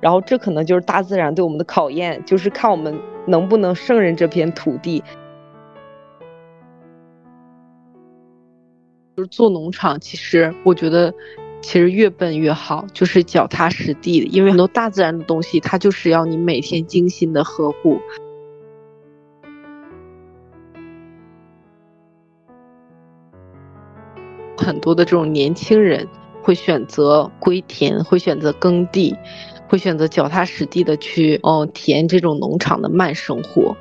然后这可能就是大自然对我们的考验，就是看我们能不能胜任这片土地。就是做农场，其实我觉得，其实越笨越好，就是脚踏实地的，因为很多大自然的东西，它就是要你每天精心的呵护。很多的这种年轻人会选择归田，会选择耕地，会选择脚踏实地的去哦体验这种农场的慢生活。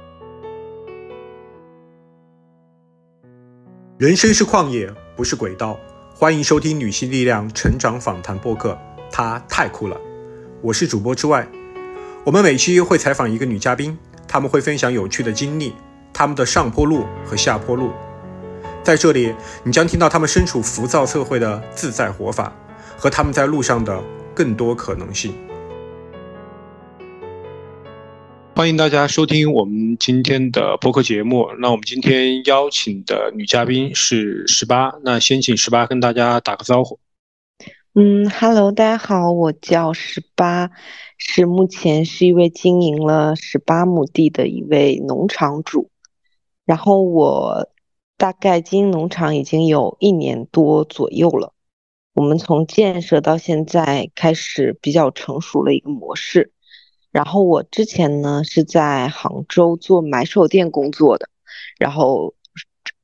人生是旷野。不是轨道，欢迎收听女性力量成长访谈播客。她太酷了，我是主播之外。我们每期会采访一个女嘉宾，她们会分享有趣的经历，她们的上坡路和下坡路。在这里，你将听到她们身处浮躁社会的自在活法，和她们在路上的更多可能性。欢迎大家收听我们今天的播客节目。那我们今天邀请的女嘉宾是十八。那先请十八跟大家打个招呼。嗯，Hello，大家好，我叫十八，是目前是一位经营了十八亩地的一位农场主。然后我大概经营农场已经有一年多左右了。我们从建设到现在开始比较成熟了一个模式。然后我之前呢是在杭州做买手店工作的，然后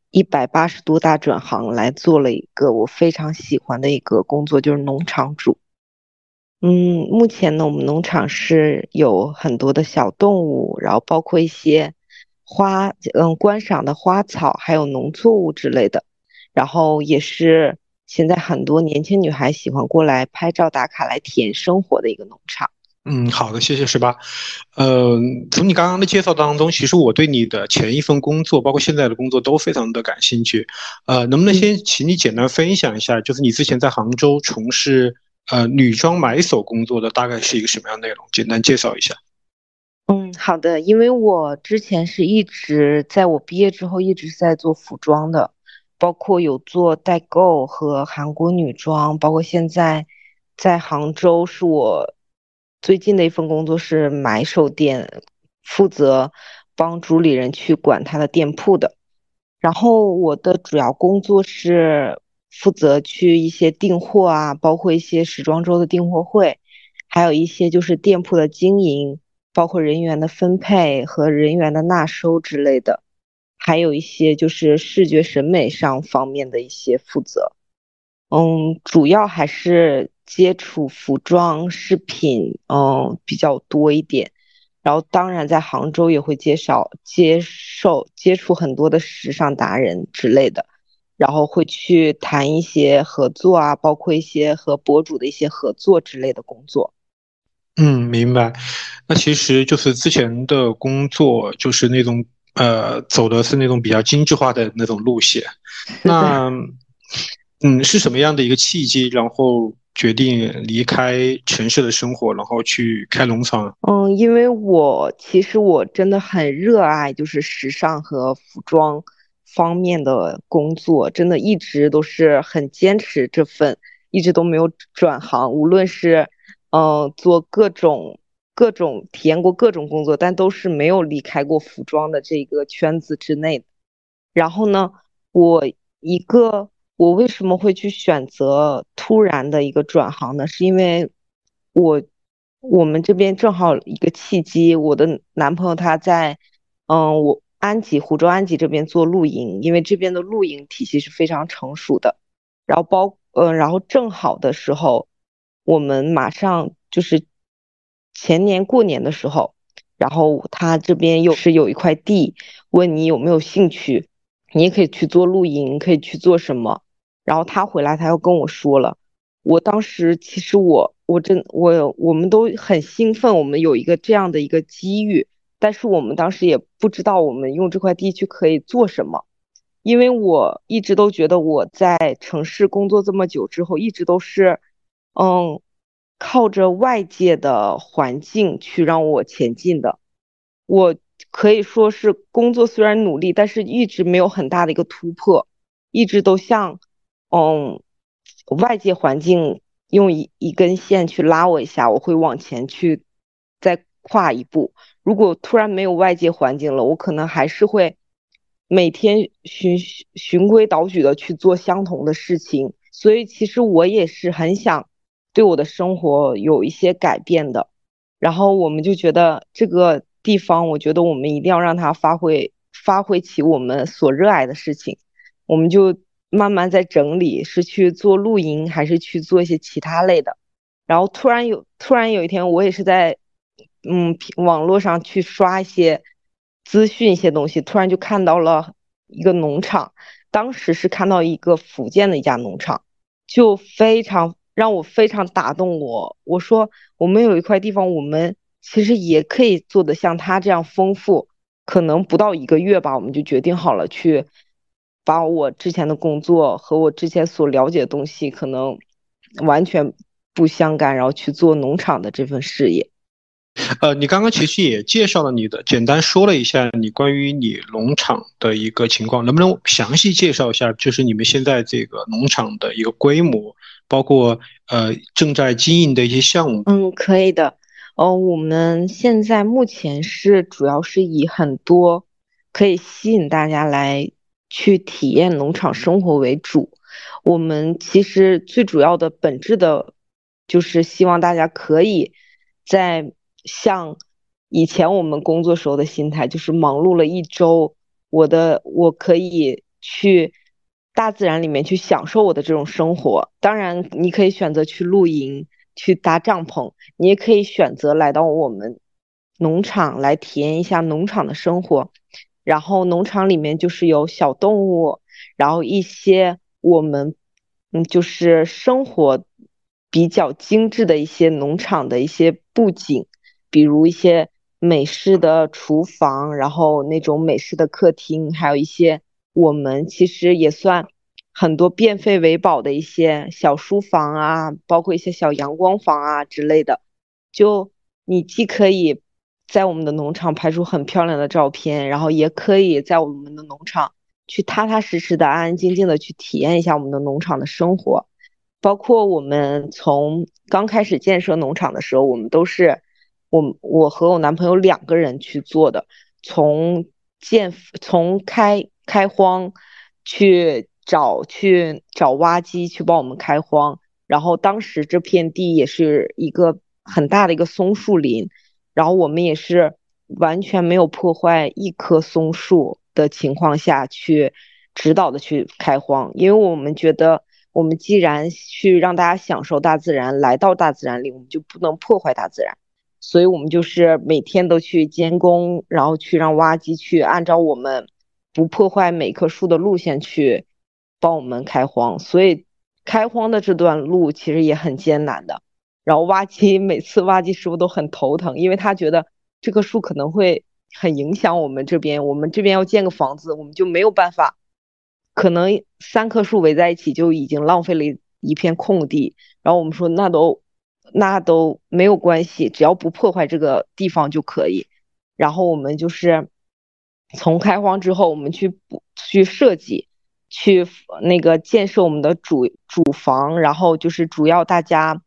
一百八十度大转行来做了一个我非常喜欢的一个工作，就是农场主。嗯，目前呢我们农场是有很多的小动物，然后包括一些花，嗯，观赏的花草，还有农作物之类的。然后也是现在很多年轻女孩喜欢过来拍照打卡来体验生活的一个农场。嗯，好的，谢谢十八。呃，从你刚刚的介绍当中，其实我对你的前一份工作，包括现在的工作都非常的感兴趣。呃，能不能先请你简单分享一下，就是你之前在杭州从事呃女装买手工作的大概是一个什么样内容？简单介绍一下。嗯，好的，因为我之前是一直在我毕业之后一直在做服装的，包括有做代购和韩国女装，包括现在在杭州是我。最近的一份工作是买手店，负责帮主理人去管他的店铺的。然后我的主要工作是负责去一些订货啊，包括一些时装周的订货会，还有一些就是店铺的经营，包括人员的分配和人员的纳收之类的，还有一些就是视觉审美上方面的一些负责。嗯，主要还是。接触服装饰品，嗯，比较多一点。然后，当然在杭州也会介绍、接受、接触很多的时尚达人之类的。然后会去谈一些合作啊，包括一些和博主的一些合作之类的工作。嗯，明白。那其实就是之前的工作，就是那种呃，走的是那种比较精致化的那种路线。那，嗯，是什么样的一个契机？然后。决定离开城市的生活，然后去开农场。嗯，因为我其实我真的很热爱，就是时尚和服装方面的工作，真的一直都是很坚持这份，一直都没有转行。无论是嗯做各种各种体验过各种工作，但都是没有离开过服装的这个圈子之内。然后呢，我一个。我为什么会去选择突然的一个转行呢？是因为我我们这边正好一个契机，我的男朋友他在嗯，我安吉湖州安吉这边做露营，因为这边的露营体系是非常成熟的。然后包嗯，然后正好的时候，我们马上就是前年过年的时候，然后他这边又是有一块地，问你有没有兴趣，你也可以去做露营，可以去做什么。然后他回来，他又跟我说了。我当时其实我我真我我们都很兴奋，我们有一个这样的一个机遇。但是我们当时也不知道我们用这块地区可以做什么，因为我一直都觉得我在城市工作这么久之后，一直都是嗯靠着外界的环境去让我前进的。我可以说是工作虽然努力，但是一直没有很大的一个突破，一直都像。嗯，外界环境用一一根线去拉我一下，我会往前去再跨一步。如果突然没有外界环境了，我可能还是会每天循循规蹈矩的去做相同的事情。所以其实我也是很想对我的生活有一些改变的。然后我们就觉得这个地方，我觉得我们一定要让它发挥发挥起我们所热爱的事情。我们就慢慢在整理，是去做露营，还是去做一些其他类的。然后突然有突然有一天，我也是在。嗯，网络上去刷一些资讯，一些东西，突然就看到了一个农场。当时是看到一个福建的一家农场，就非常让我非常打动我。我说，我们有一块地方，我们其实也可以做的像他这样丰富。可能不到一个月吧，我们就决定好了，去把我之前的工作和我之前所了解的东西可能完全不相干，然后去做农场的这份事业。呃，你刚刚其实也介绍了你的，简单说了一下你关于你农场的一个情况，能不能详细介绍一下？就是你们现在这个农场的一个规模，包括呃正在经营的一些项目。嗯，可以的。哦，我们现在目前是主要是以很多可以吸引大家来去体验农场生活为主。我们其实最主要的本质的，就是希望大家可以在。像以前我们工作时候的心态，就是忙碌了一周，我的我可以去大自然里面去享受我的这种生活。当然，你可以选择去露营、去搭帐篷，你也可以选择来到我们农场来体验一下农场的生活。然后，农场里面就是有小动物，然后一些我们嗯，就是生活比较精致的一些农场的一些布景。比如一些美式的厨房，然后那种美式的客厅，还有一些我们其实也算很多变废为宝的一些小书房啊，包括一些小阳光房啊之类的。就你既可以在我们的农场拍出很漂亮的照片，然后也可以在我们的农场去踏踏实实的、安安静静的去体验一下我们的农场的生活。包括我们从刚开始建设农场的时候，我们都是。我我和我男朋友两个人去做的，从建从开开荒，去找去找挖机去帮我们开荒，然后当时这片地也是一个很大的一个松树林，然后我们也是完全没有破坏一棵松树的情况下去指导的去开荒，因为我们觉得我们既然去让大家享受大自然，来到大自然里，我们就不能破坏大自然。所以我们就是每天都去监工，然后去让挖机去按照我们不破坏每棵树的路线去帮我们开荒。所以开荒的这段路其实也很艰难的。然后挖机每次挖机师傅都很头疼，因为他觉得这棵树可能会很影响我们这边。我们这边要建个房子，我们就没有办法，可能三棵树围在一起就已经浪费了一片空地。然后我们说那都。那都没有关系，只要不破坏这个地方就可以。然后我们就是从开荒之后，我们去补去设计，去那个建设我们的主主房，然后就是主要大家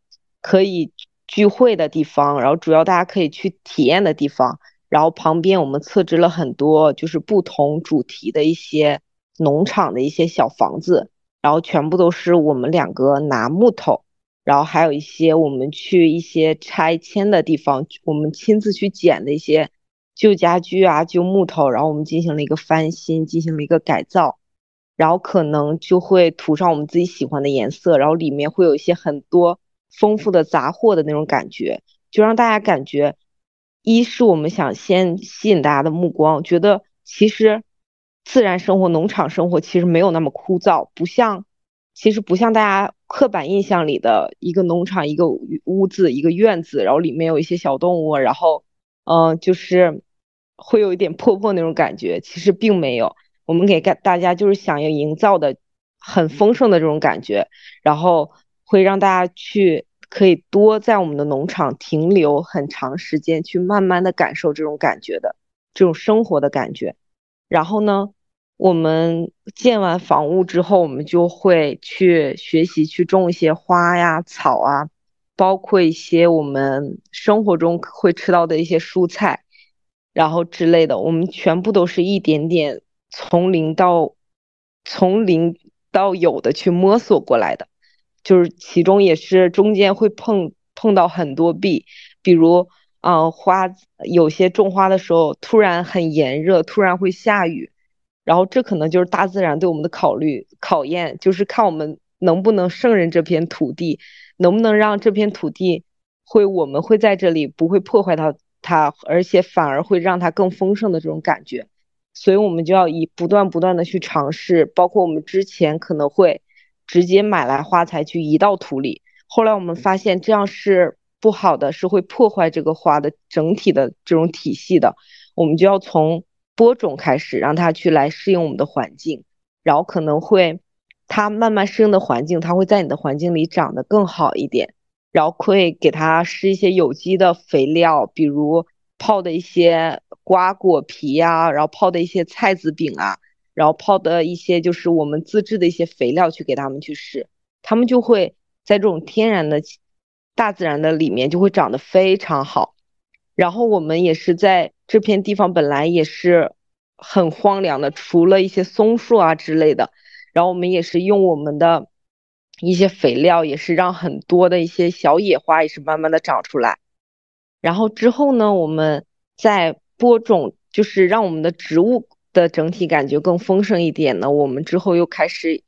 可以聚会的地方，然后主要大家可以去体验的地方。然后旁边我们设置了很多就是不同主题的一些农场的一些小房子，然后全部都是我们两个拿木头。然后还有一些我们去一些拆迁的地方，我们亲自去捡的一些旧家具啊、旧木头，然后我们进行了一个翻新，进行了一个改造，然后可能就会涂上我们自己喜欢的颜色，然后里面会有一些很多丰富的杂货的那种感觉，就让大家感觉，一是我们想先吸引大家的目光，觉得其实自然生活、农场生活其实没有那么枯燥，不像。其实不像大家刻板印象里的一个农场、一个屋子、一个院子，然后里面有一些小动物，然后，嗯，就是会有一点破破那种感觉。其实并没有，我们给大大家就是想要营造的很丰盛的这种感觉，然后会让大家去可以多在我们的农场停留很长时间，去慢慢的感受这种感觉的这种生活的感觉。然后呢？我们建完房屋之后，我们就会去学习去种一些花呀、草啊，包括一些我们生活中会吃到的一些蔬菜，然后之类的。我们全部都是一点点从零到从零到有的去摸索过来的，就是其中也是中间会碰碰到很多壁，比如啊花有些种花的时候突然很炎热，突然会下雨。然后这可能就是大自然对我们的考虑考验，就是看我们能不能胜任这片土地，能不能让这片土地会我们会在这里不会破坏到它，而且反而会让它更丰盛的这种感觉。所以我们就要以不断不断的去尝试，包括我们之前可能会直接买来花材去移到土里，后来我们发现这样是不好的，是会破坏这个花的整体的这种体系的，我们就要从。播种开始，让它去来适应我们的环境，然后可能会它慢慢适应的环境，它会在你的环境里长得更好一点。然后会给它施一些有机的肥料，比如泡的一些瓜果皮呀，然后泡的一些菜籽饼啊，然后泡的一些就是我们自制的一些肥料去给它们去施，它们就会在这种天然的大自然的里面就会长得非常好。然后我们也是在。这片地方本来也是很荒凉的，除了一些松树啊之类的。然后我们也是用我们的一些肥料，也是让很多的一些小野花也是慢慢的长出来。然后之后呢，我们在播种，就是让我们的植物的整体感觉更丰盛一点呢。我们之后又开始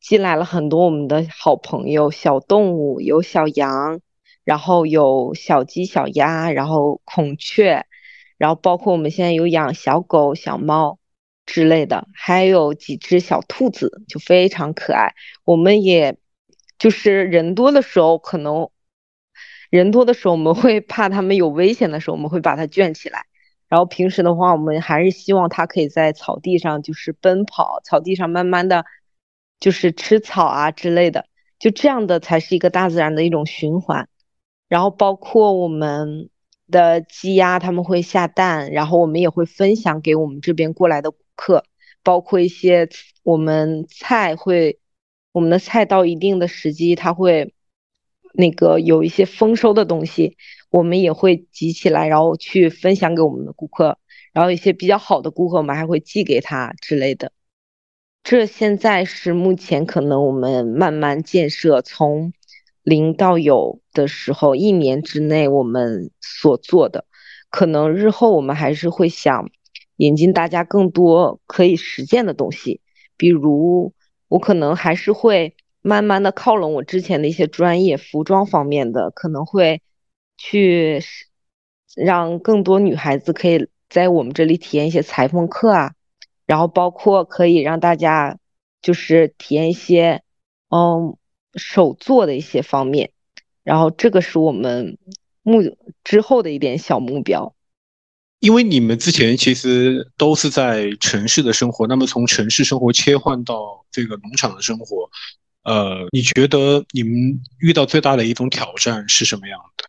进来了很多我们的好朋友小动物，有小羊，然后有小鸡、小鸭，然后孔雀。然后包括我们现在有养小狗、小猫之类的，还有几只小兔子，就非常可爱。我们也就是人多的时候，可能人多的时候我们会怕它们有危险的时候，我们会把它圈起来。然后平时的话，我们还是希望它可以在草地上就是奔跑，草地上慢慢的就是吃草啊之类的，就这样的才是一个大自然的一种循环。然后包括我们。的鸡鸭他们会下蛋，然后我们也会分享给我们这边过来的顾客，包括一些我们菜会，我们的菜到一定的时机，它会那个有一些丰收的东西，我们也会集起来，然后去分享给我们的顾客，然后一些比较好的顾客，我们还会寄给他之类的。这现在是目前可能我们慢慢建设从。零到有的时候，一年之内我们所做的，可能日后我们还是会想引进大家更多可以实践的东西。比如，我可能还是会慢慢的靠拢我之前的一些专业，服装方面的，可能会去让更多女孩子可以在我们这里体验一些裁缝课啊，然后包括可以让大家就是体验一些，嗯。手做的一些方面，然后这个是我们目之后的一点小目标。因为你们之前其实都是在城市的生活，那么从城市生活切换到这个农场的生活，呃，你觉得你们遇到最大的一种挑战是什么样的？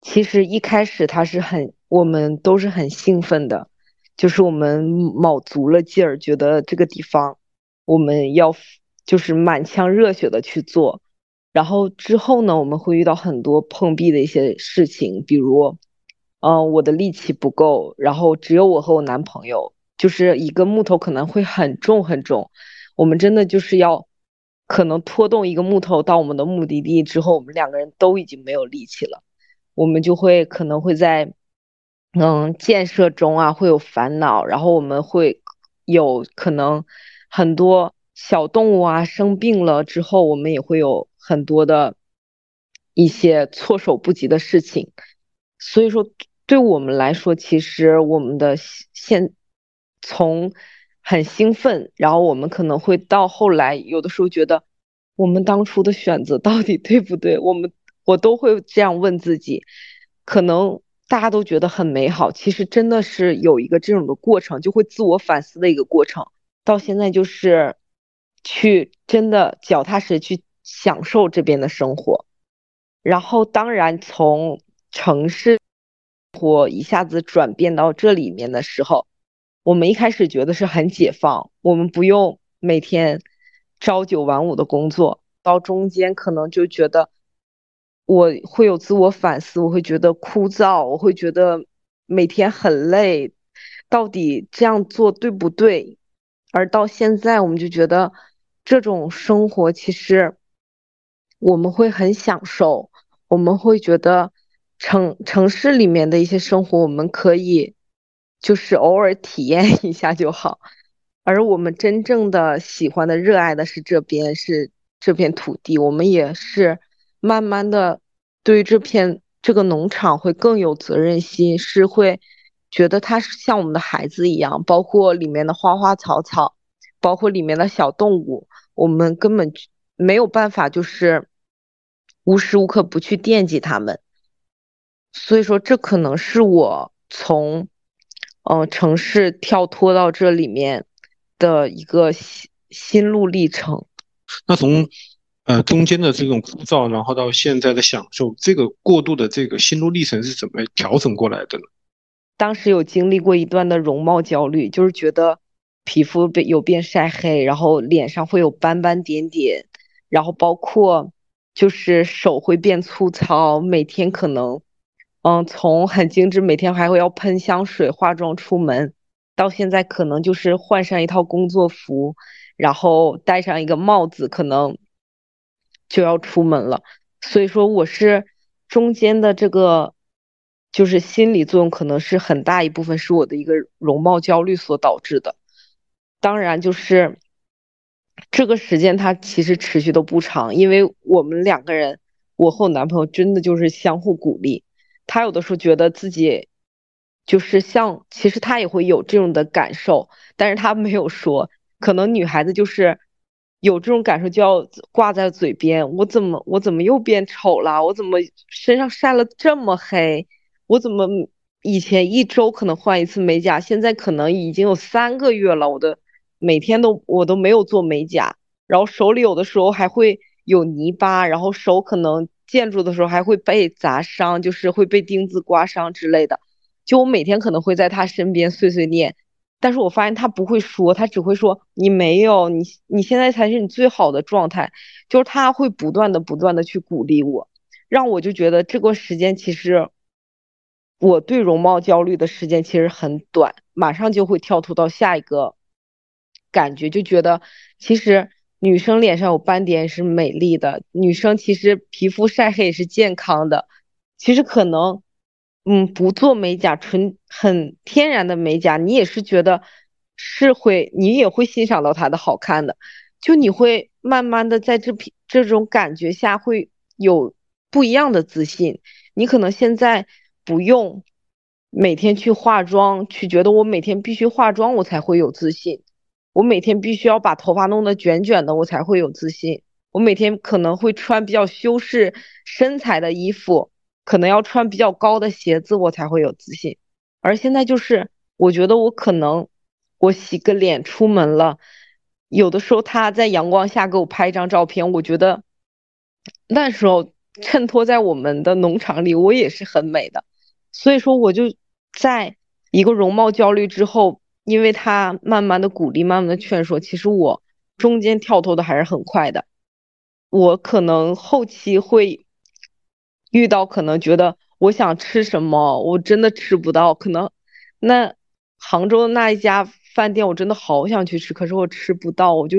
其实一开始他是很，我们都是很兴奋的，就是我们卯足了劲儿，觉得这个地方我们要。就是满腔热血的去做，然后之后呢，我们会遇到很多碰壁的一些事情，比如，嗯，我的力气不够，然后只有我和我男朋友，就是一个木头可能会很重很重，我们真的就是要可能拖动一个木头到我们的目的地之后，我们两个人都已经没有力气了，我们就会可能会在嗯建设中啊会有烦恼，然后我们会有可能很多。小动物啊生病了之后，我们也会有很多的一些措手不及的事情。所以说，对我们来说，其实我们的现从很兴奋，然后我们可能会到后来，有的时候觉得我们当初的选择到底对不对？我们我都会这样问自己。可能大家都觉得很美好，其实真的是有一个这种的过程，就会自我反思的一个过程。到现在就是。去真的脚踏实地去享受这边的生活，然后当然从城市活一下子转变到这里面的时候，我们一开始觉得是很解放，我们不用每天朝九晚五的工作，到中间可能就觉得我会有自我反思，我会觉得枯燥，我会觉得每天很累，到底这样做对不对？而到现在，我们就觉得这种生活其实我们会很享受，我们会觉得城城市里面的一些生活，我们可以就是偶尔体验一下就好。而我们真正的喜欢的、热爱的是这边，是这片土地。我们也是慢慢的对这片这个农场会更有责任心，是会。觉得它是像我们的孩子一样，包括里面的花花草草，包括里面的小动物，我们根本没有办法，就是无时无刻不去惦记他们。所以说，这可能是我从嗯城市跳脱到这里面的一个心心路历程。那从呃中间的这种枯燥，然后到现在的享受，这个过渡的这个心路历程是怎么调整过来的呢？当时有经历过一段的容貌焦虑，就是觉得皮肤被有变晒黑，然后脸上会有斑斑点点，然后包括就是手会变粗糙，每天可能，嗯，从很精致，每天还会要喷香水、化妆出门，到现在可能就是换上一套工作服，然后戴上一个帽子，可能就要出门了。所以说，我是中间的这个。就是心理作用可能是很大一部分是我的一个容貌焦虑所导致的，当然就是这个时间它其实持续都不长，因为我们两个人，我和我男朋友真的就是相互鼓励，他有的时候觉得自己就是像，其实他也会有这种的感受，但是他没有说，可能女孩子就是有这种感受就要挂在嘴边，我怎么我怎么又变丑了，我怎么身上晒了这么黑。我怎么以前一周可能换一次美甲，现在可能已经有三个月了。我的每天都我都没有做美甲，然后手里有的时候还会有泥巴，然后手可能建筑的时候还会被砸伤，就是会被钉子刮伤之类的。就我每天可能会在他身边碎碎念，但是我发现他不会说，他只会说你没有，你你现在才是你最好的状态。就是他会不断的不断的去鼓励我，让我就觉得这个时间其实。我对容貌焦虑的时间其实很短，马上就会跳脱到下一个感觉，就觉得其实女生脸上有斑点是美丽的，女生其实皮肤晒黑也是健康的。其实可能，嗯，不做美甲，纯很天然的美甲，你也是觉得是会，你也会欣赏到它的好看的。就你会慢慢的在这这种感觉下会有不一样的自信。你可能现在。不用每天去化妆，去觉得我每天必须化妆，我才会有自信。我每天必须要把头发弄得卷卷的，我才会有自信。我每天可能会穿比较修饰身材的衣服，可能要穿比较高的鞋子，我才会有自信。而现在就是，我觉得我可能我洗个脸出门了，有的时候他在阳光下给我拍一张照片，我觉得那时候衬托在我们的农场里，我也是很美的。所以说，我就在一个容貌焦虑之后，因为他慢慢的鼓励，慢慢的劝说，其实我中间跳脱的还是很快的。我可能后期会遇到，可能觉得我想吃什么，我真的吃不到。可能那杭州的那一家饭店，我真的好想去吃，可是我吃不到。我就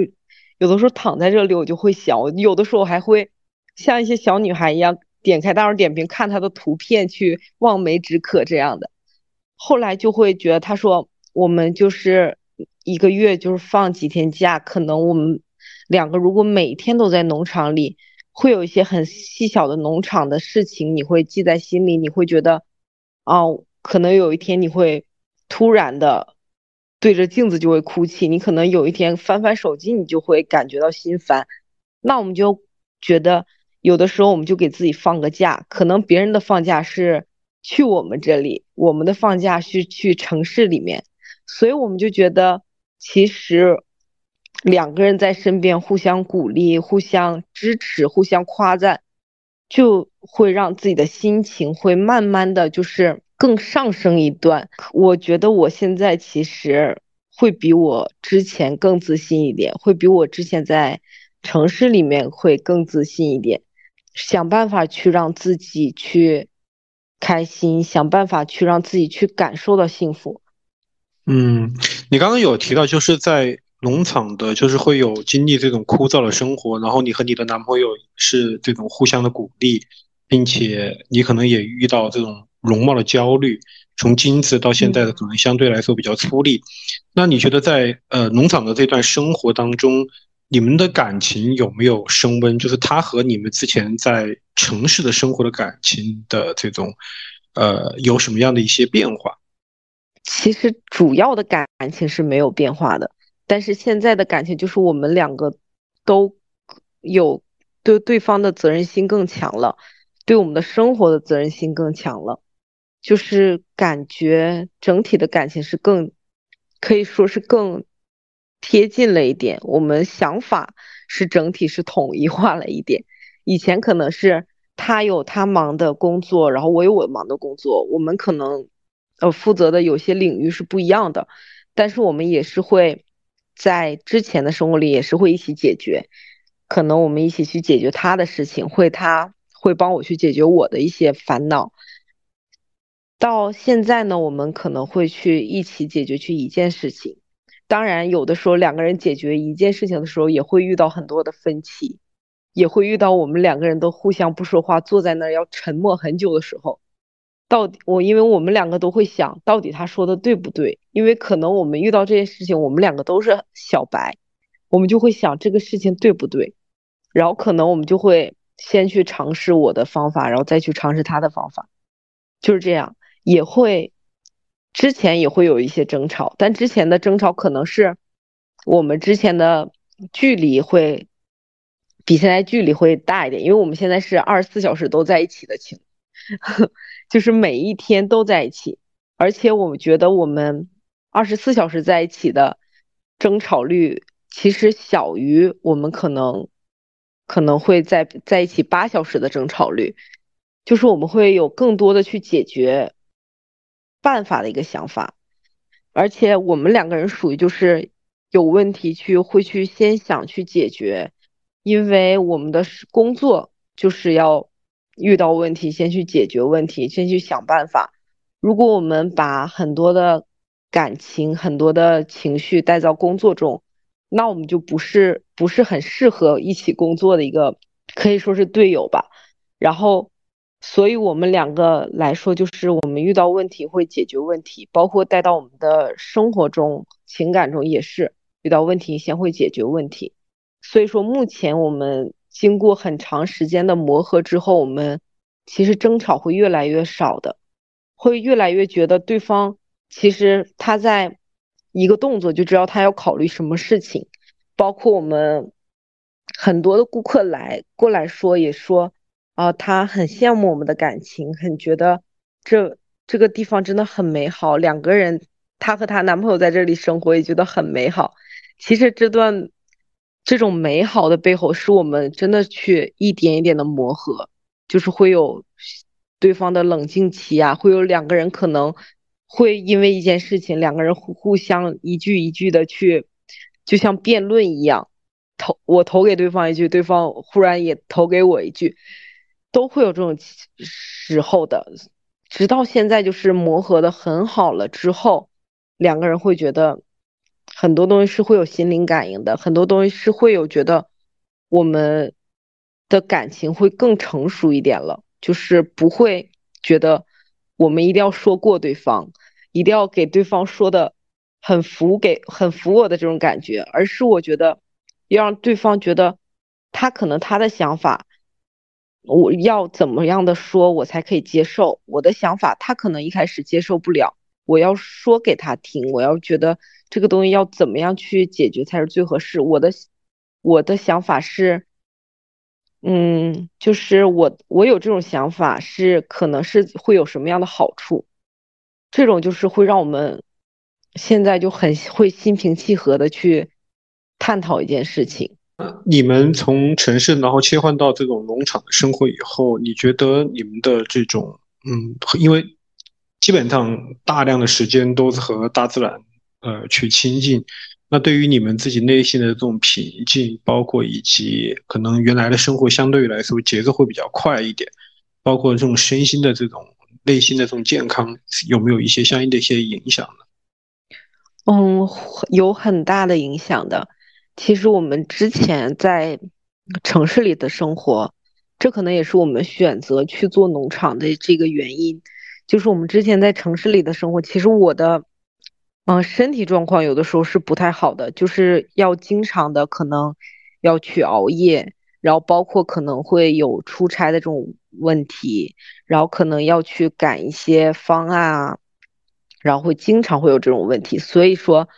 有的时候躺在这里，我就会想，有的时候我还会像一些小女孩一样。点开大众点评看他的图片去望梅止渴这样的，后来就会觉得他说我们就是一个月就是放几天假，可能我们两个如果每天都在农场里，会有一些很细小的农场的事情，你会记在心里，你会觉得哦，可能有一天你会突然的对着镜子就会哭泣，你可能有一天翻翻手机你就会感觉到心烦，那我们就觉得。有的时候我们就给自己放个假，可能别人的放假是去我们这里，我们的放假是去城市里面，所以我们就觉得其实两个人在身边互相鼓励、互相支持、互相夸赞，就会让自己的心情会慢慢的就是更上升一段。我觉得我现在其实会比我之前更自信一点，会比我之前在城市里面会更自信一点，想办法去让自己去开心，想办法去让自己去感受到幸福。嗯，你刚刚有提到，就是在农场的，就是会有经历这种枯燥的生活，然后你和你的男朋友是这种互相的鼓励，并且你可能也遇到这种容貌的焦虑，从精致到现在的可能相对来说比较粗粝。那你觉得在呃农场的这段生活当中，你们的感情有没有升温？就是他和你们之前在城市的生活的感情的这种，呃，有什么样的一些变化？其实主要的感情是没有变化的，但是现在的感情就是我们两个都有对对方的责任心更强了，对我们的生活的责任心更强了，就是感觉整体的感情是更可以说是更贴近了一点，我们想法是整体是统一化了一点，以前可能是他有他忙的工作，然后我有我忙的工作，我们可能。呃，负责的有些领域是不一样的，但是我们也是会在之前的生活里也是会一起解决，可能我们一起去解决他的事情，会他会帮我去解决我的一些烦恼。到现在呢，我们可能会去一起解决去一件事情，当然有的时候两个人解决一件事情的时候，也会遇到很多的分歧，也会遇到我们两个人都互相不说话，坐在那儿要沉默很久的时候。到底我，因为我们两个都会想到底他说的对不对？因为可能我们遇到这件事情，我们两个都是小白，我们就会想这个事情对不对？然后可能我们就会先去尝试我的方法，然后再去尝试他的方法，就是这样。也会之前也会有一些争吵，但之前的争吵可能是我们之前的距离会比现在距离会大一点，因为我们现在是二十四小时都在一起的情。就是每一天都在一起，而且我觉得我们二十四小时在一起的争吵率其实小于我们可能可能会在在一起八小时的争吵率，就是我们会有更多的去解决办法的一个想法，而且我们两个人属于就是有问题去会去先想去解决，因为我们的工作就是要。遇到问题，先去解决问题，先去想办法。如果我们把很多的感情、很多的情绪带到工作中，那我们就不是不是很适合一起工作的一个，可以说是队友吧。然后，所以我们两个来说，就是我们遇到问题会解决问题，包括带到我们的生活中、情感中也是遇到问题先会解决问题。所以说，目前我们。经过很长时间的磨合之后，我们其实争吵会越来越少的，会越来越觉得对方其实他在一个动作就知道他要考虑什么事情。包括我们很多的顾客来过来说，也说啊，他很羡慕我们的感情，很觉得这这个地方真的很美好。两个人，她和她男朋友在这里生活也觉得很美好。其实这段。这种美好的背后，是我们真的去一点一点的磨合，就是会有对方的冷静期啊，会有两个人可能会因为一件事情，两个人互互相一句一句的去，就像辩论一样，投我投给对方一句，对方忽然也投给我一句，都会有这种时候的，直到现在就是磨合的很好了之后，两个人会觉得。很多东西是会有心灵感应的，很多东西是会有觉得我们的感情会更成熟一点了，就是不会觉得我们一定要说过对方，一定要给对方说的很服给很服我的这种感觉，而是我觉得要让对方觉得他可能他的想法，我要怎么样的说我才可以接受我的想法，他可能一开始接受不了，我要说给他听，我要觉得。这个东西要怎么样去解决才是最合适？我的我的想法是，嗯，就是我我有这种想法是，可能是会有什么样的好处？这种就是会让我们现在就很会心平气和的去探讨一件事情。你们从城市然后切换到这种农场的生活以后，你觉得你们的这种嗯，因为基本上大量的时间都是和大自然呃去亲近。那对于你们自己内心的这种平静，包括以及可能原来的生活相对于来说节奏会比较快一点，包括这种身心的这种内心的这种健康，有没有一些相应的一些影响呢？嗯，有很大的影响的。其实我们之前在城市里的生活，这可能也是我们选择去做农场的这个原因。就是我们之前在城市里的生活，其实我的。嗯，身体状况有的时候是不太好的，就是要经常的可能要去熬夜，然后包括可能会有出差的这种问题，然后可能要去赶一些方案啊，然后会经常会有这种问题，所以说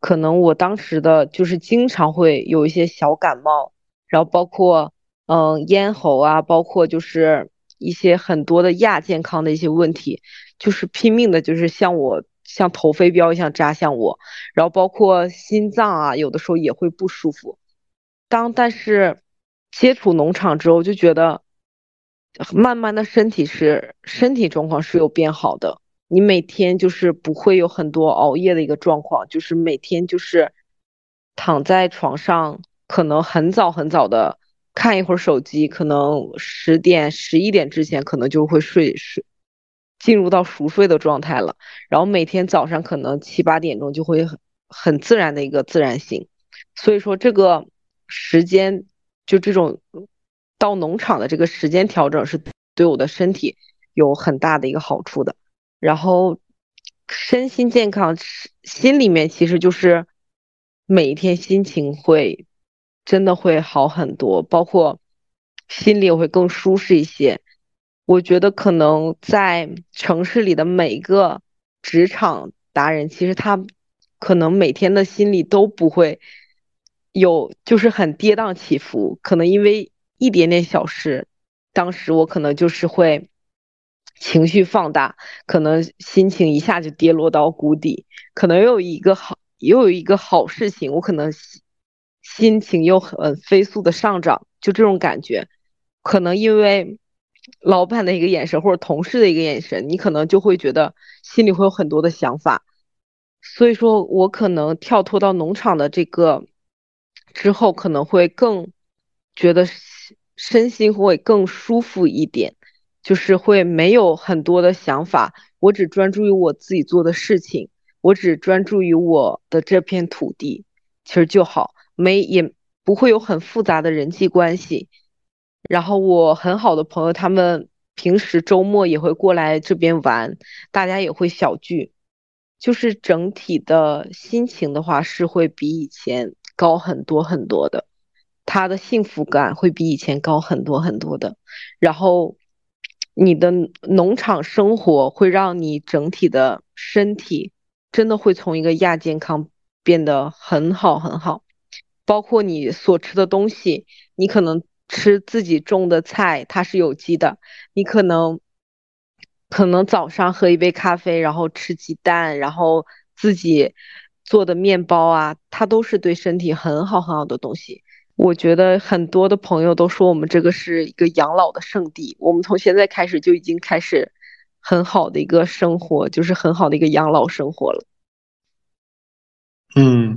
可能我当时的就是经常会有一些小感冒，然后包括嗯咽喉啊，包括就是一些很多的亚健康的一些问题，就是拼命的，就是像我。像投飞镖一样扎向我，然后包括心脏啊，有的时候也会不舒服。当但是接触农场之后，就觉得慢慢的身体是身体状况是有变好的。你每天就是不会有很多熬夜的一个状况，就是每天就是躺在床上，可能很早很早的看一会儿手机，可能十点十一点之前可能就会睡睡。进入到熟睡的状态了，然后每天早上可能七八点钟就会很很自然的一个自然醒，所以说这个时间就这种到农场的这个时间调整是对我的身体有很大的一个好处的，然后身心健康，心里面其实就是每一天心情会真的会好很多，包括心里也会更舒适一些。我觉得可能在城市里的每个职场达人，其实他可能每天的心里都不会有，就是很跌宕起伏。可能因为一点点小事，当时我可能就是会情绪放大，可能心情一下就跌落到谷底。可能又有一个好，又有一个好事情，我可能心情又很飞速的上涨，就这种感觉。可能因为。老板的一个眼神，或者同事的一个眼神，你可能就会觉得心里会有很多的想法。所以说我可能跳脱到农场的这个之后，可能会更觉得身心会更舒服一点，就是会没有很多的想法，我只专注于我自己做的事情，我只专注于我的这片土地，其实就好，没也不会有很复杂的人际关系。然后我很好的朋友，他们平时周末也会过来这边玩，大家也会小聚，就是整体的心情的话是会比以前高很多很多的，他的幸福感会比以前高很多很多的。然后你的农场生活会让你整体的身体真的会从一个亚健康变得很好很好，包括你所吃的东西，你可能。吃自己种的菜，它是有机的。你可能可能早上喝一杯咖啡，然后吃鸡蛋，然后自己做的面包啊，它都是对身体很好很好的东西。我觉得很多的朋友都说我们这个是一个养老的圣地。我们从现在开始就已经开始很好的一个生活，就是很好的一个养老生活了。嗯，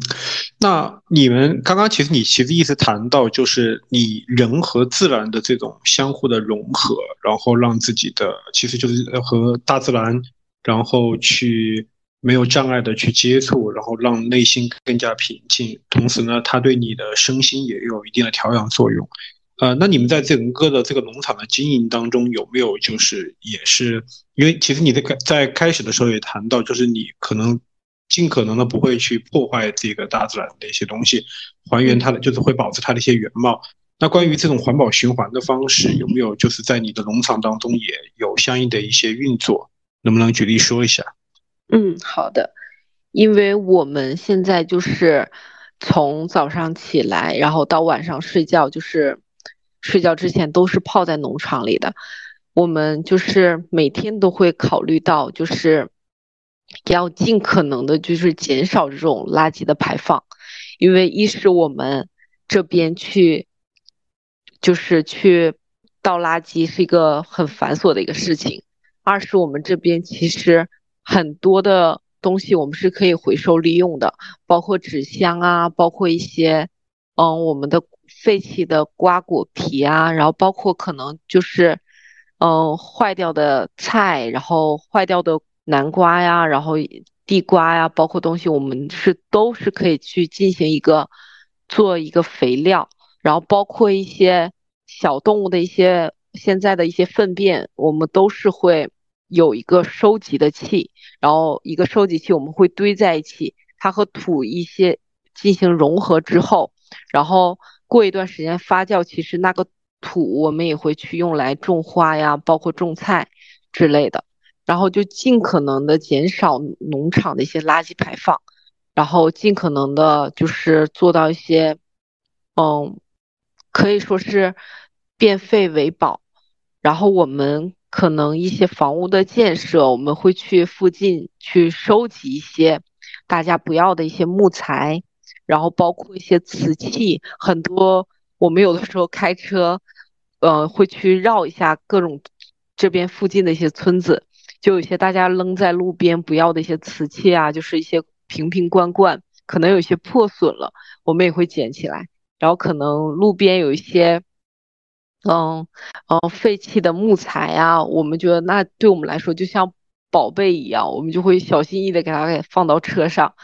那你们刚刚其实你其实一直谈到，就是你人和自然的这种相互的融合，然后让自己的其实就是和大自然，然后去没有障碍的去接触，然后让内心更加平静。同时呢，它对你的身心也有一定的调养作用。呃，那你们在整个的这个农场的经营当中，有没有就是也是因为其实你在开在开始的时候也谈到，就是你可能。尽可能的不会去破坏这个大自然的一些东西，还原它的就是会保持它的一些原貌。那关于这种环保循环的方式，有没有就是在你的农场当中也有相应的一些运作？能不能举例说一下？嗯，好的。因为我们现在就是从早上起来，然后到晚上睡觉，就是睡觉之前都是泡在农场里的。我们就是每天都会考虑到，就是。要尽可能的，就是减少这种垃圾的排放，因为一是我们这边去，就是去倒垃圾是一个很繁琐的一个事情，二是我们这边其实很多的东西我们是可以回收利用的，包括纸箱啊，包括一些嗯我们的废弃的瓜果皮啊，然后包括可能就是嗯坏掉的菜，然后坏掉的南瓜呀，然后地瓜呀，包括东西我们是都是可以去进行一个做一个肥料，然后包括一些小动物的一些。现在的一些粪便，我们都是会有一个收集的器，然后一个收集器我们会堆在一起，它和土一些进行融合之后，然后过一段时间发酵，其实那个土我们也会去用来种花呀，包括种菜之类的，然后就尽可能的减少农场的一些垃圾排放，然后尽可能的就是做到一些，嗯，可以说是变废为宝。然后我们可能一些房屋的建设，我们会去附近去收集一些大家不要的一些木材，然后包括一些瓷器，很多我们有的时候开车，呃，会去绕一下各种这边附近的一些村子，就有些大家扔在路边不要的一些瓷器啊，就是一些瓶瓶罐罐，可能有些破损了，我们也会捡起来，然后可能路边有一些。嗯嗯，废弃的木材呀，我们觉得那对我们来说就像宝贝一样，我们就会小心翼翼的给它给放到车上。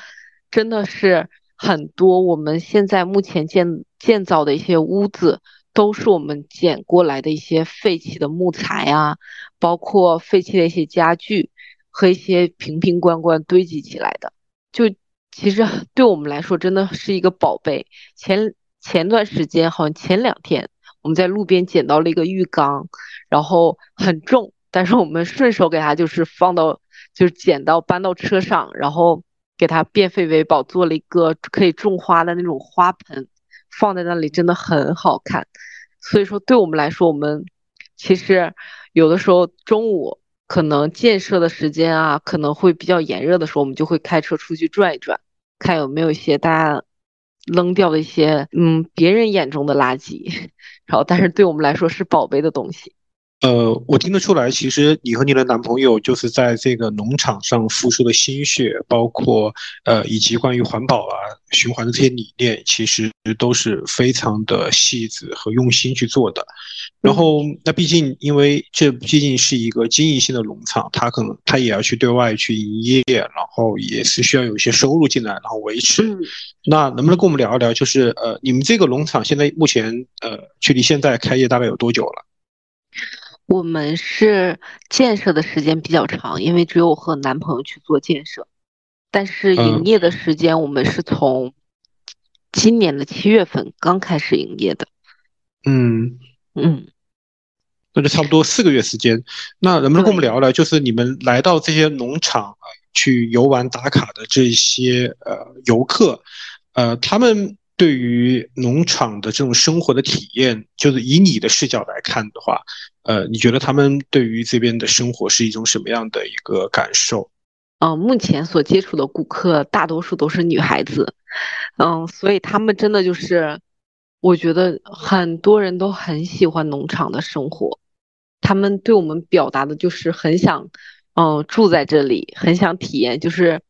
真的是很多，我们现在目前建建造的一些屋子，都是我们捡过来的一些废弃的木材啊，包括废弃的一些家具和一些瓶瓶罐罐堆积起来的。就其实对我们来说，真的是一个宝贝。前前段时间，好像前两天。我们在路边捡到了一个浴缸，然后很重，但是我们顺手给它就是放到，就是捡到搬到车上，然后给它变废为宝，做了一个可以种花的那种花盆，放在那里真的很好看。所以说，对我们来说，我们其实有的时候中午可能建设的时间啊，可能会比较炎热的时候，我们就会开车出去转一转，看有没有一些大家。扔掉的一些，嗯，别人眼中的垃圾，然后但是对我们来说是宝贝的东西。呃，我听得出来，其实你和你的男朋友就是在这个农场上付出的心血，包括呃，以及关于环保啊、循环的这些理念，其实都是非常的细致和用心去做的。然后，那毕竟因为这毕竟是一个经营性的农场，它可能它也要去对外去营业，然后也是需要有一些收入进来，然后维持。那能不能跟我们聊一聊，就是呃，你们这个农场现在目前呃，距离现在开业大概有多久了？我们是建设的时间比较长，因为只有我和男朋友去做建设，但是营业的时间我们是从今年的七月份刚开始营业的。嗯嗯，那就差不多四个月时间。那能不能跟我们聊聊，就是你们来到这些农场去游玩打卡的这些呃游客，呃他们。对于农场的这种生活的体验，就是以你的视角来看的话，呃，你觉得他们对于这边的生活是一种什么样的一个感受？嗯，目前所接触的顾客大多数都是女孩子，嗯，所以他们真的就是，我觉得很多人都很喜欢农场的生活，他们对我们表达的就是很想，嗯，住在这里，很想体验，就是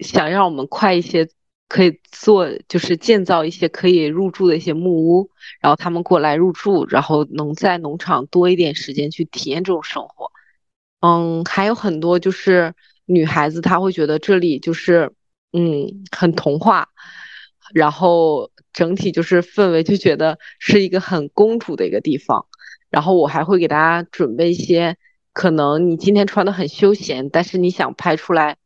想让我们快一些。可以做，就是建造一些可以入住的一些木屋，然后他们过来入住，然后能在农场多一点时间去体验这种生活。嗯，还有很多就是女孩子，她会觉得这里就是嗯很童话，然后整体就是氛围就觉得是一个很公主的一个地方。然后我还会给大家准备一些，可能你今天穿的很休闲，但是你想拍出来，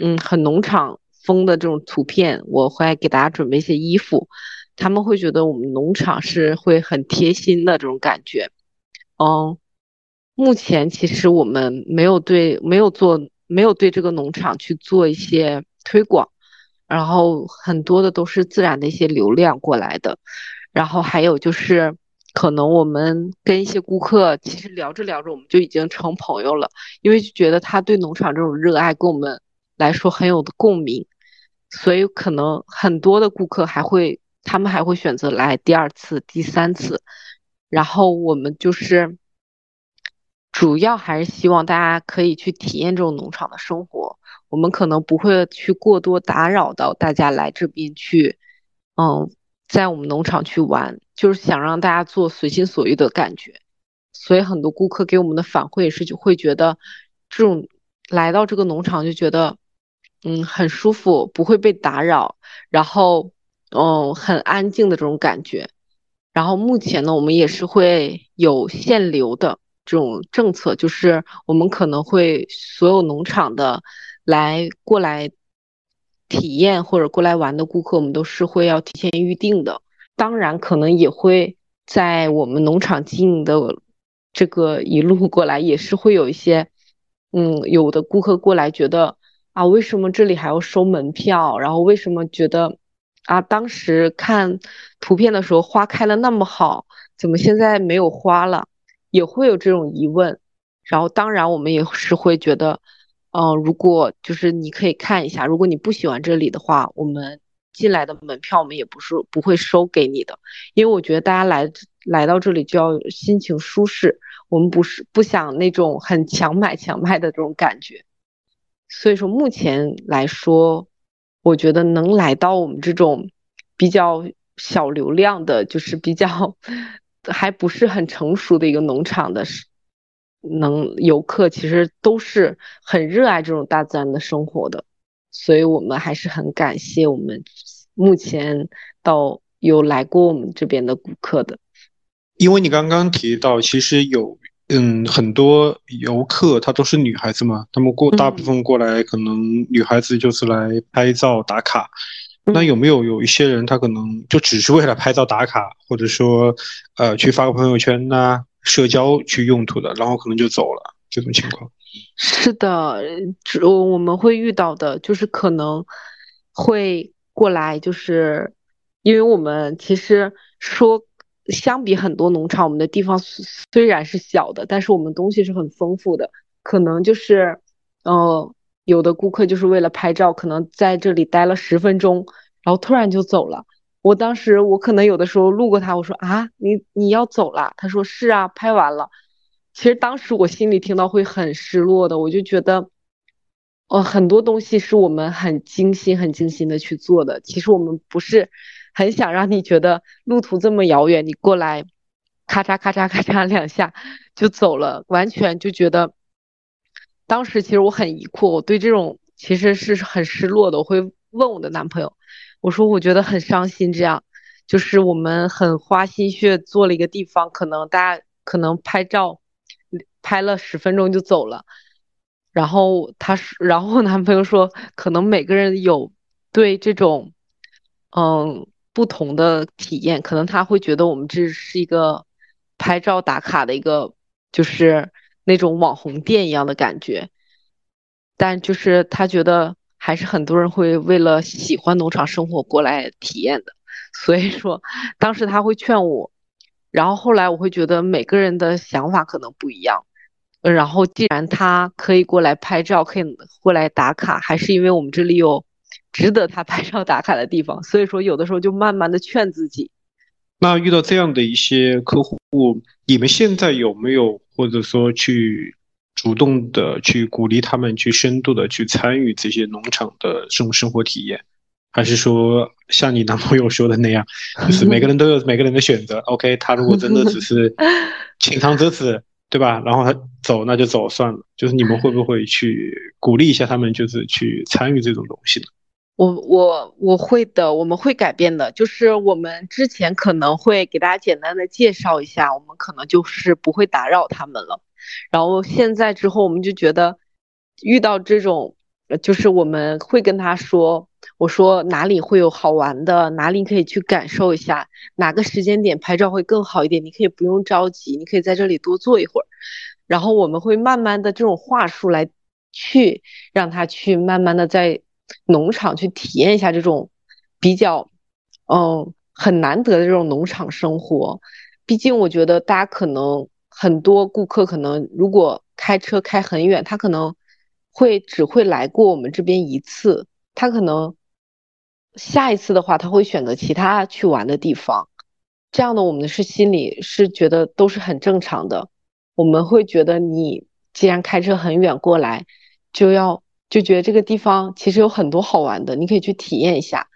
嗯，很农场。风的这种图片，我会给大家准备一些衣服，他们会觉得我们农场是会很贴心的这种感觉。嗯，目前其实我们没有对没有做没有对这个农场去做一些推广，然后很多的都是自然的一些流量过来的，然后还有就是可能我们跟一些顾客其实聊着聊着我们就已经成朋友了，因为就觉得他对农场这种热爱跟我们来说很有共鸣。所以可能很多的顾客还会，他们还会选择来第二次、第三次。然后我们就是主要还是希望大家可以去体验这种农场的生活。我们可能不会去过多打扰到大家来这边去，嗯，在我们农场去玩，就是想让大家做随心所欲的感觉。所以很多顾客给我们的反馈是，就会觉得这种来到这个农场就觉得，嗯，很舒服，不会被打扰，然后，嗯，很安静的这种感觉。然后目前呢，我们也是会有限流的。这种政策就是我们可能会所有农场的来过来体验或者过来玩的顾客，我们都是会要提前预定的。当然，可能也会在我们农场经营的这个一路过来，也是会有一些，嗯，有的顾客过来觉得啊，为什么这里还要收门票？然后为什么觉得啊，当时看图片的时候花开了那么好，怎么现在没有花了？也会有这种疑问，然后当然我们也是会觉得，嗯，如果就是你可以看一下，如果你不喜欢这里的话，我们进来的门票我们也不是不会收给你的，因为我觉得大家来来到这里就要心情舒适，我们不是不想那种很强买强卖的这种感觉，所以说目前来说，我觉得能来到我们这种比较小流量的，就是比较。还不是很成熟的一个农场的，能游客其实都是很热爱这种大自然的生活的，所以我们还是很感谢我们目前到有来过我们这边的顾客的。因为你刚刚提到，其实有嗯很多游客，她都是女孩子嘛，她们过大部分过来，可能女孩子就是来拍照打卡。那有没有有一些人，他可能就只是为了拍照打卡，或者说，呃，去发个朋友圈呐，社交去用途的，然后可能就走了这种情况？是的，我我们会遇到的，就是可能会过来，就是因为我们其实说，相比很多农场，我们的地方虽然是小的，但是我们东西是很丰富的，可能就是，呃。有的顾客就是为了拍照，可能在这里待了十分钟，然后突然就走了。我当时我可能有的时候路过他，我说啊，你你要走了？他说是啊，拍完了。其实当时我心里听到会很失落的，我就觉得，呃，很多东西是我们很精心、很精心的去做的。其实我们不是很想让你觉得路途这么遥远，你过来，咔嚓咔嚓咔嚓两下就走了，完全就觉得。当时其实我很疑惑，我对这种其实是很失落的。我会问我的男朋友，我说我觉得很伤心，这样就是我们很花心血做了一个地方，可能大家可能拍照拍了十分钟就走了。然后他，然后我男朋友说，可能每个人有对这种嗯不同的体验，可能他会觉得我们这是一个拍照打卡的一个就是。那种网红店一样的感觉，但就是他觉得还是很多人会为了喜欢农场生活过来体验的，所以说当时他会劝我，然后后来我会觉得每个人的想法可能不一样，然后既然他可以过来拍照，可以过来打卡，还是因为我们这里有值得他拍照打卡的地方，所以说有的时候就慢慢的劝自己。那遇到这样的一些客户，你们现在有没有？或者说去主动的去鼓励他们去深度的去参与这些农场的这种生活体验，还是说像你男朋友说的那样，就是每个人都有每个人的选择。OK，他如果真的只是浅尝辄止，对吧？然后他走那就走算了。就是你们会不会去鼓励一下他们，就是去参与这种东西呢？我我我会的，我们会改变的。就是我们之前可能会给大家简单的介绍一下，我们可能就是不会打扰他们了。然后现在之后，我们就觉得遇到这种，就是我们会跟他说，我说哪里会有好玩的，哪里可以去感受一下，哪个时间点拍照会更好一点，你可以不用着急，你可以在这里多坐一会儿。然后我们会慢慢的这种话术来去让他去慢慢的在。农场去体验一下这种比较，嗯，很难得的这种农场生活。毕竟我觉得大家可能很多顾客可能如果开车开很远，他可能会只会来过我们这边一次，他可能下一次的话他会选择其他去玩的地方。这样的我们是心里是觉得都是很正常的。我们会觉得你既然开车很远过来，就要就觉得这个地方其实有很多好玩的，你可以去体验一下。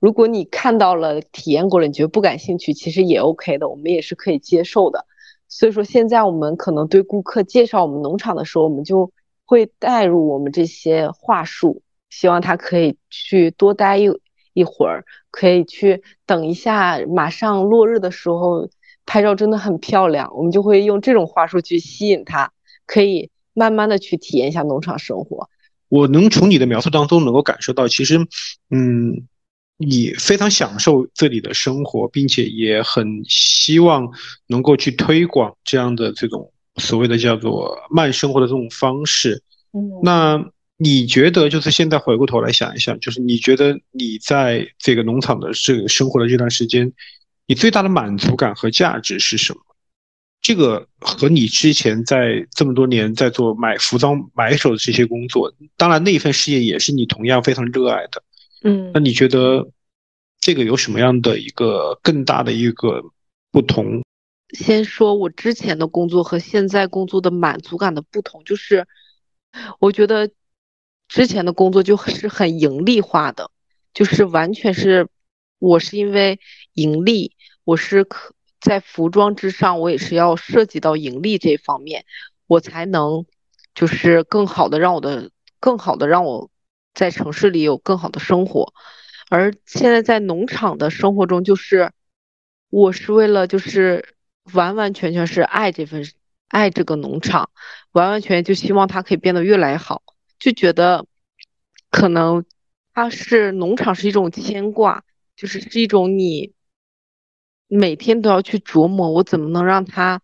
如果你看到了、体验过了，你觉得不感兴趣，其实也 OK 的，我们也是可以接受的。所以说，现在我们可能对顾客介绍我们农场的时候，我们就会带入我们这些话术，希望他可以去多待一一会儿，可以去等一下，马上落日的时候拍照真的很漂亮。我们就会用这种话术去吸引他，可以慢慢的去体验一下农场生活。我能从你的描述当中能够感受到，其实，嗯。你非常享受这里的生活，并且也很希望能够去推广这样的这种所谓的叫做慢生活的这种方式。嗯，那你觉得就是现在回过头来想一想，就是你觉得你在这个农场的这个生活的这段时间，你最大的满足感和价值是什么？这个和你之前在这么多年在做买服装买手的这些工作，当然那一份事业也是你同样非常热爱的。嗯，那你觉得这个有什么样的一个更大的一个不同？先说我之前的工作和现在工作的满足感的不同，就是我觉得之前的工作就是很盈利化的，就是完全是我是因为盈利，我是可在服装之上，我也是要涉及到盈利这方面，我才能就是更好的让我的更好的让我。在城市里有更好的生活，而现在在农场的生活中，就是我是为了就是完完全全是爱这份爱这个农场，完完全全就希望它可以变得越来越好，就觉得可能它是农场是一种牵挂，就是是一种你每天都要去琢磨，我怎么能让它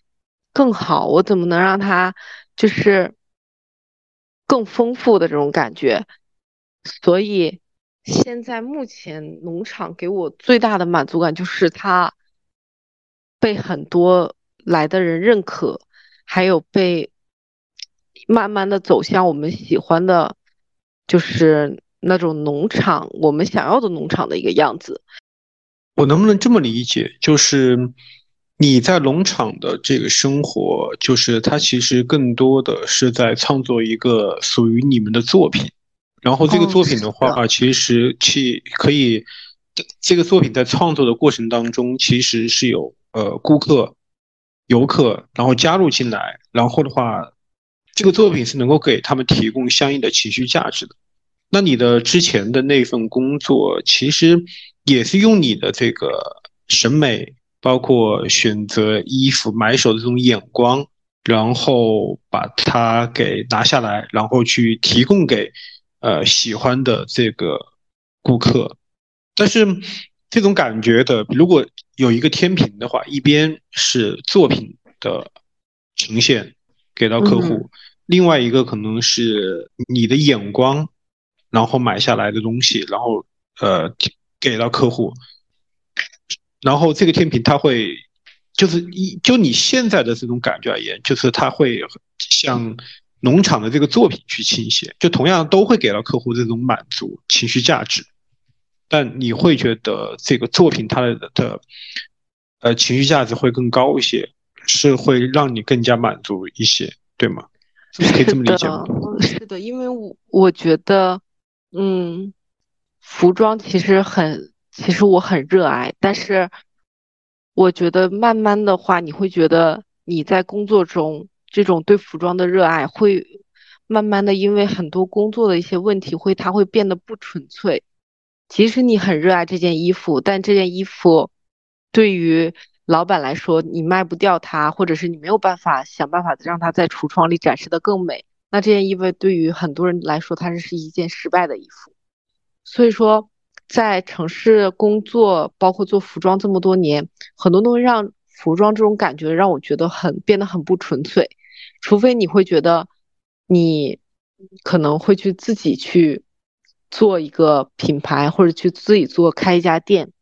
更好，我怎么能让它就是更丰富的这种感觉。所以，现在目前农场给我最大的满足感就是它被很多来的人认可，还有被慢慢的走向我们喜欢的，就是那种农场，我们想要的农场的一个样子。我能不能这么理解？就是你在农场的这个生活，就是它其实更多的是在创作一个属于你们的作品。然后这个作品的话，其实去可以，这个作品在创作的过程当中，其实是有呃顾客、游客，然后加入进来，然后的话，这个作品是能够给他们提供相应的情绪价值的。那你的之前的那份工作，其实也是用你的这个审美，包括选择衣服、买手的这种眼光，然后把它给拿下来，然后去提供给。呃，喜欢的这个顾客，但是这种感觉的，如果有一个天平的话，一边是作品的呈现给到客户，另外一个可能是你的眼光，然后买下来的东西，然后呃给到客户，然后这个天平它会就是一就你现在的这种感觉而言，就是它会向。农场的这个作品去倾斜，就同样都会给到客户这种满足情绪价值，但你会觉得这个作品它的的呃情绪价值会更高一些，是会让你更加满足一些，对吗？可以这么理解吗？是的，因为我我觉得，嗯，服装其实很，其实我很热爱，但是我觉得慢慢的话，你会觉得你在工作中。这种对服装的热爱会慢慢的，因为很多工作的一些问题，会它会变得不纯粹。即使你很热爱这件衣服，但这件衣服对于老板来说，你卖不掉它，或者是你没有办法想办法让它在橱窗里展示的更美，那这件衣服对于很多人来说，它是一件失败的衣服。所以说，在城市工作，包括做服装这么多年，很多东西让服装这种感觉让我觉得很变得很不纯粹。除非你会觉得，你可能会去自己去做一个品牌，或者去自己做开一家店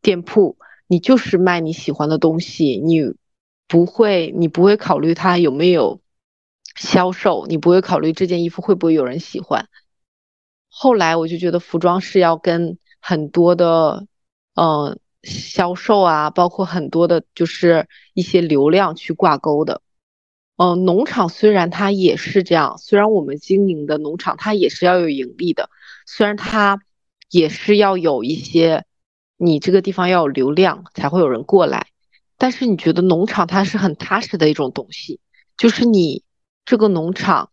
店铺，你就是卖你喜欢的东西，你不会你不会考虑它有没有销售，你不会考虑这件衣服会不会有人喜欢。后来我就觉得服装是要跟很多的嗯销售啊，包括很多的就是一些流量去挂钩的。嗯，农场虽然它也是这样，虽然我们经营的农场它也是要有盈利的，虽然它也是要有一些，你这个地方要有流量才会有人过来，但是你觉得农场它是很踏实的一种东西，就是你这个农场，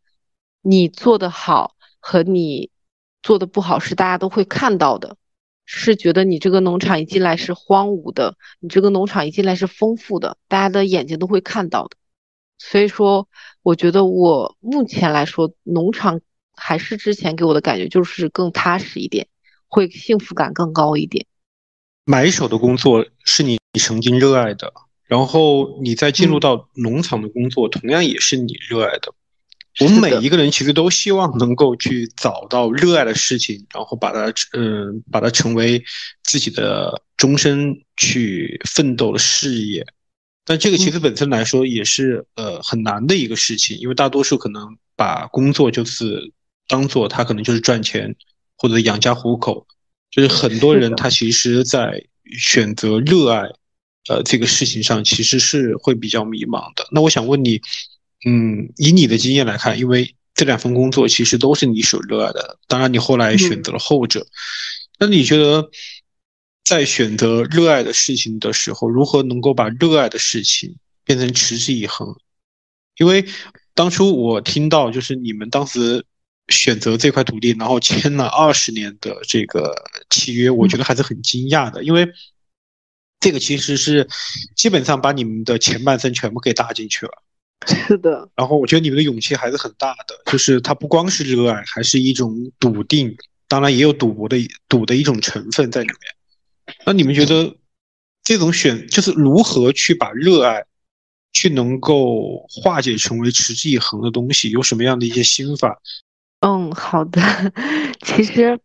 你做的好和你做的不好是大家都会看到的，是觉得你这个农场一进来是荒芜的，你这个农场一进来是丰富的，大家的眼睛都会看到的。所以说，我觉得我目前来说，农场还是之前给我的感觉就是更踏实一点，会幸福感更高一点。买手的工作是你曾经热爱的，然后你再进入到农场的工作，同样也是你热爱的。我们每一个人其实都希望能够去找到热爱的事情，然后把它，嗯，把它成为自己的终身去奋斗的事业。但这个其实本身来说也是呃很难的一个事情，因为大多数可能把工作就是当做他可能就是赚钱或者养家糊口，就是很多人他其实在选择热爱呃这个事情上其实是会比较迷茫的。那我想问你，嗯，以你的经验来看，因为这两份工作其实都是你所热爱的，当然你后来选择了后者，那你觉得？在选择热爱的事情的时候，如何能够把热爱的事情变成持之以恒？因为当初我听到，就是你们当时选择这块土地，然后签了二十年的这个契约，我觉得还是很惊讶的。因为这个其实是基本上把你们的前半生全部给搭进去了。是的。然后我觉得你们的勇气还是很大的，就是它不光是热爱，还是一种笃定，当然也有赌博的赌的一种成分在里面。那你们觉得这种选就是如何去把热爱去能够化解成为持之以恒的东西？有什么样的一些心法？嗯，好的。其实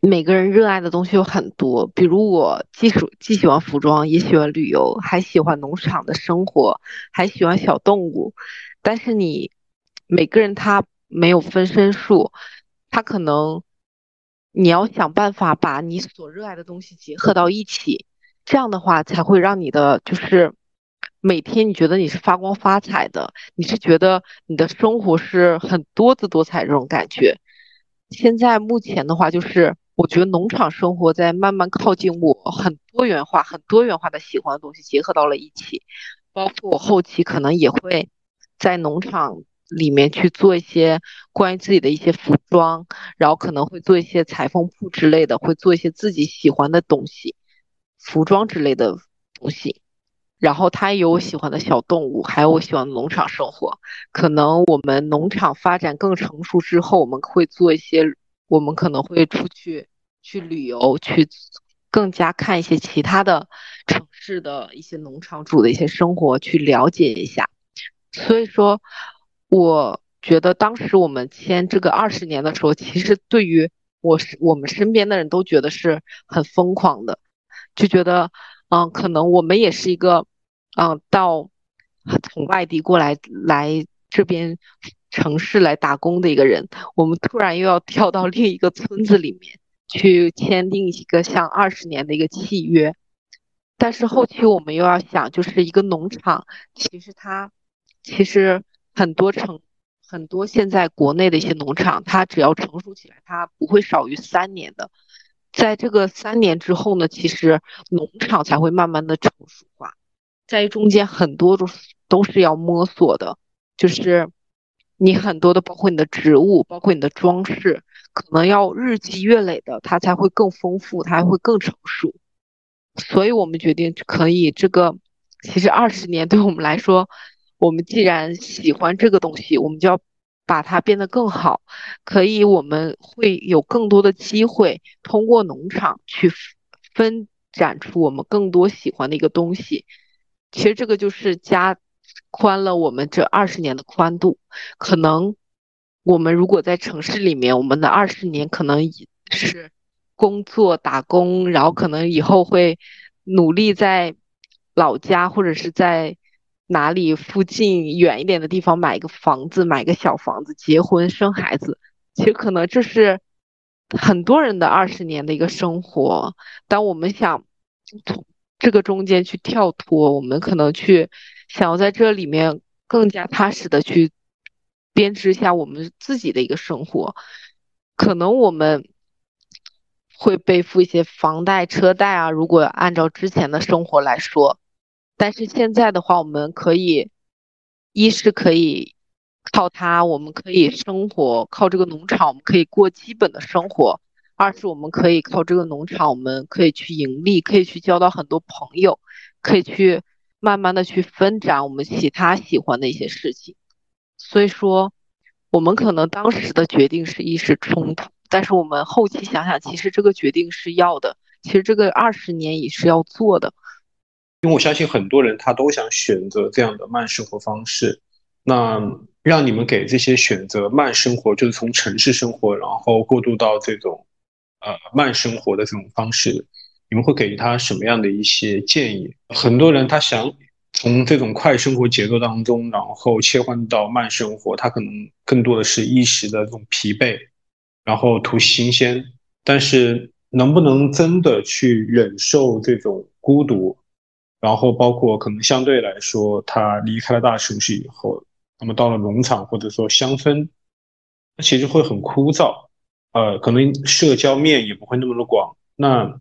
每个人热爱的东西有很多，比如我既属既喜欢服装，也喜欢旅游，还喜欢农场的生活，还喜欢小动物。但是你每个人他没有分身术，他可能。你要想办法把你所热爱的东西结合到一起，这样的话才会让你的就是每天你觉得你是发光发彩的，你是觉得你的生活是很多姿多彩这种感觉。现在目前的话，就是我觉得农场生活在慢慢靠近我，很多元化、很多元化的喜欢的东西结合到了一起，包括我后期可能也会在农场。里面去做一些关于自己的一些服装，然后可能会做一些裁缝铺之类的，会做一些自己喜欢的东西，服装之类的东西。然后他也有我喜欢的小动物，还有我喜欢的农场生活。可能我们农场发展更成熟之后，我们会做一些，我们可能会出去去旅游，去更加看一些其他的城市的一些农场主的一些生活，去了解一下。所以说。我觉得当时我们签这个二十年的时候，其实对于我是我们身边的人都觉得是很疯狂的，就觉得，嗯，可能我们也是一个，嗯，到从外地过来来这边城市来打工的一个人，我们突然又要跳到另一个村子里面去签订一个像二十年的一个契约，但是后期我们又要想，就是一个农场，其实它其实。很多成很多现在国内的一些农场，它只要成熟起来，它不会少于三年的。在这个三年之后呢，其实农场才会慢慢的成熟化。在中间很多都都是要摸索的，就是你很多的，包括你的植物，包括你的装饰，可能要日积月累的，它才会更丰富，它还会更成熟。所以我们决定可以这个，其实二十年对我们来说。我们既然喜欢这个东西，我们就要把它变得更好。可以，我们会有更多的机会通过农场去分展出我们更多喜欢的一个东西。其实这个就是加宽了我们这二十年的宽度。可能我们如果在城市里面，我们的二十年可能是工作打工，然后可能以后会努力在老家或者是在。哪里附近远一点的地方买一个房子，买个小房子，结婚生孩子，其实可能这是很多人的二十年的一个生活。当我们想从这个中间去跳脱，我们可能去想要在这里面更加踏实的去编织一下我们自己的一个生活。可能我们会背负一些房贷、车贷啊，如果按照之前的生活来说，但是现在的话，我们可以一是可以靠它，我们可以生活，靠这个农场，我们可以过基本的生活；二是我们可以靠这个农场，我们可以去盈利，可以去交到很多朋友，可以去。慢慢的去分展我们其他喜欢的一些事情，所以说，我们可能当时的决定是一时冲突，但是我们后期想想，其实这个决定是要的，其实这个二十年也是要做的。因为我相信很多人他都想选择这样的慢生活方式，那让你们给这些选择慢生活，就是从城市生活然后过渡到这种呃慢生活的这种方式。你们会给他什么样的一些建议？很多人他想从这种快生活节奏当中，然后切换到慢生活，他可能更多的是一时的这种疲惫，然后图新鲜。但是能不能真的去忍受这种孤独？然后包括可能相对来说，他离开了大城市以后，那么到了农场或者说乡村，那其实会很枯燥，呃，可能社交面也不会那么的广。那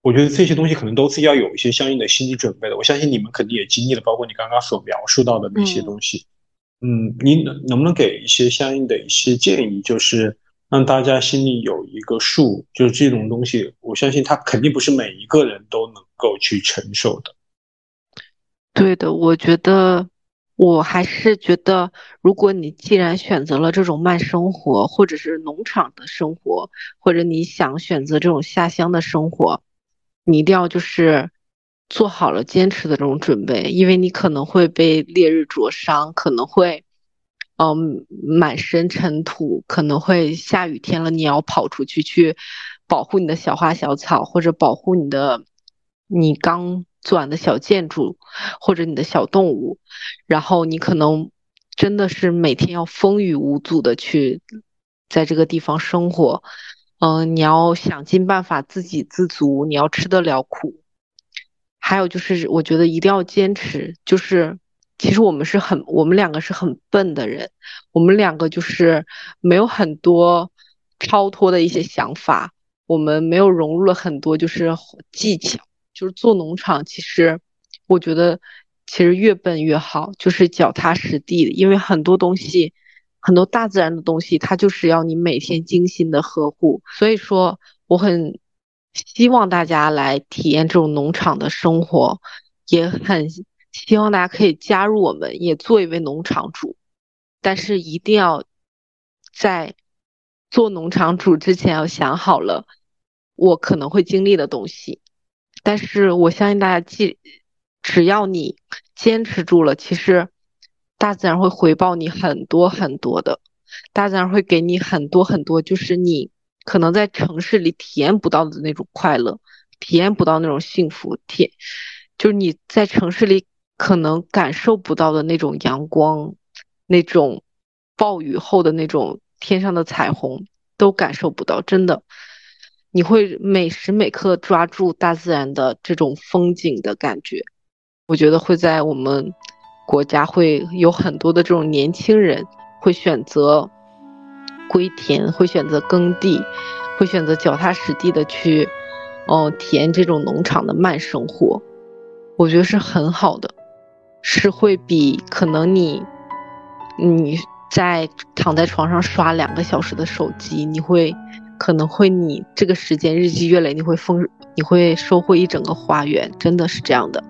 我觉得这些东西可能都是要有一些相应的心理准备的。我相信你们肯定也经历了，包括你刚刚所描述到的那些东西。嗯，你能能不能给一些相应的一些建议，就是让大家心里有一个数，就是这种东西，我相信它肯定不是每一个人都能够去承受的。对的，我觉得我还是觉得，如果你既然选择了这种慢生活，或者是农场的生活，或者你想选择这种下乡的生活。你一定要就是做好了坚持的这种准备，因为你可能会被烈日灼伤，可能会嗯满身尘土，可能会下雨天了，你要跑出去去保护你的小花小草，或者保护你的你刚做的小建筑，或者你的小动物，然后你可能真的是每天要风雨无阻的去在这个地方生活。嗯，你要想尽办法自给自足，你要吃得了苦。还有就是，我觉得一定要坚持。就是，其实我们是很，我们两个是很笨的人，我们两个就是没有很多超脱的一些想法，我们没有融入了很多就是技巧。就是做农场，其实我觉得其实越笨越好，就是脚踏实地的，因为很多东西。很多大自然的东西，它就是要你每天精心的呵护。所以说，我很希望大家来体验这种农场的生活，也很希望大家可以加入我们，也做一位农场主。但是一定要在做农场主之前要想好了我可能会经历的东西。但是我相信大家，既只要你坚持住了，其实。大自然会回报你很多很多的，大自然会给你很多很多，就是你可能在城市里体验不到的那种快乐，体验不到那种幸福，体就是你在城市里可能感受不到的那种阳光，那种暴雨后的那种天上的彩虹都感受不到，真的，你会每时每刻抓住大自然的这种风景的感觉，我觉得会在我们。国家会有很多的这种年轻人会选择归田，会选择耕地，会选择脚踏实地的去，哦，体验这种农场的慢生活。我觉得是很好的，是会比可能你你在躺在床上刷两个小时的手机，你会可能会你这个时间日积月累，你会丰你会收获一整个花园，真的是这样的。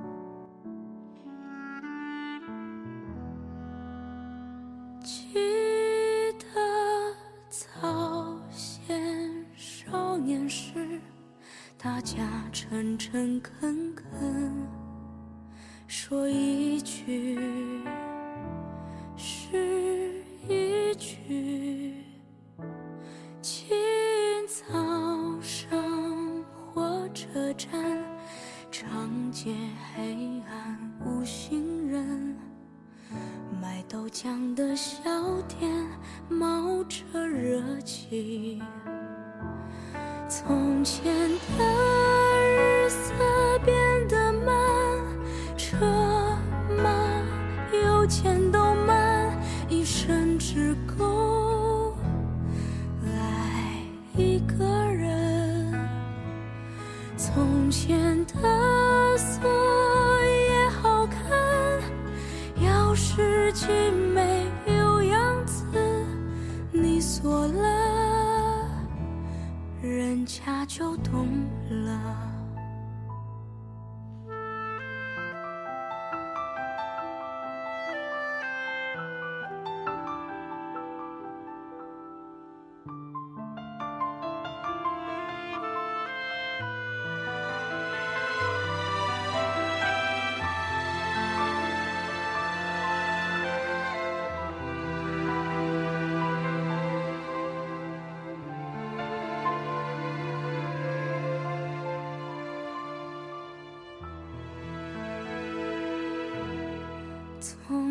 从前